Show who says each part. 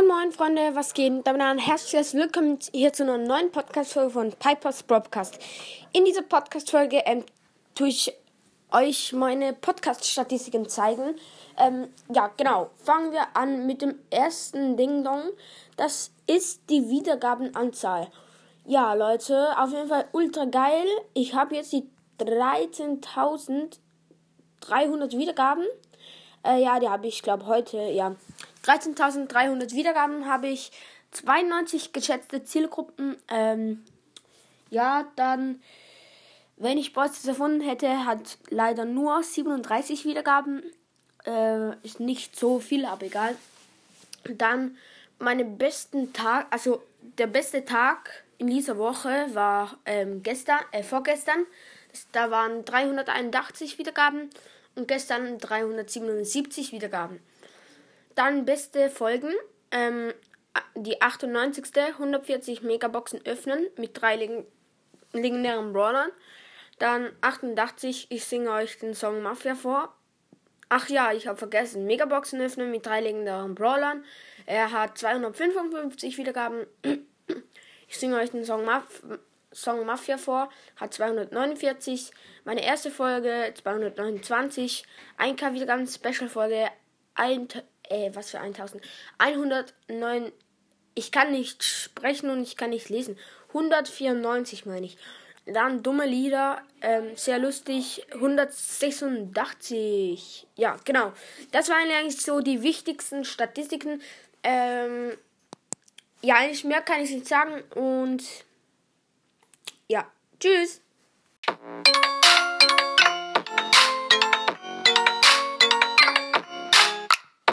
Speaker 1: Freunde, was geht? Damit ein herzliches Willkommen hier zu einer neuen Podcast-Folge von Pipers Broadcast. In dieser Podcast-Folge ähm, tue ich euch meine Podcast-Statistiken zeigen. Ähm, ja, genau. Fangen wir an mit dem ersten Ding-Dong. Das ist die Wiedergabenanzahl. Ja, Leute, auf jeden Fall ultra geil. Ich habe jetzt die 13.300 Wiedergaben. Äh, ja, die habe ich, glaube heute, ja. 13.300 Wiedergaben habe ich. 92 geschätzte Zielgruppen. Ähm, ja, dann, wenn ich Boys erfunden hätte, hat leider nur 37 Wiedergaben. Äh, ist nicht so viel, aber egal. Dann meine besten Tag, also der beste Tag in dieser Woche war ähm, gestern, äh, vorgestern. Da waren 381 Wiedergaben und gestern 377 Wiedergaben. Dann beste Folgen. Ähm, die 98. 140 Megaboxen öffnen mit drei leg legendären Brawlern. Dann 88, ich singe euch den Song Mafia vor. Ach ja, ich habe vergessen. Megaboxen öffnen mit drei legendären Brawlern. Er hat 255 Wiedergaben. Ich singe euch den Song Maf Song Mafia vor, hat 249. Meine erste Folge 229. 1K wieder ganz Special Folge. Ein, äh, was für 1000? 109. Ich kann nicht sprechen und ich kann nicht lesen. 194 meine ich. Dann dumme Lieder, ähm, sehr lustig. 186. Ja, genau. Das waren eigentlich so die wichtigsten Statistiken. Ähm, ja, eigentlich mehr kann ich nicht sagen und ja, tschüss.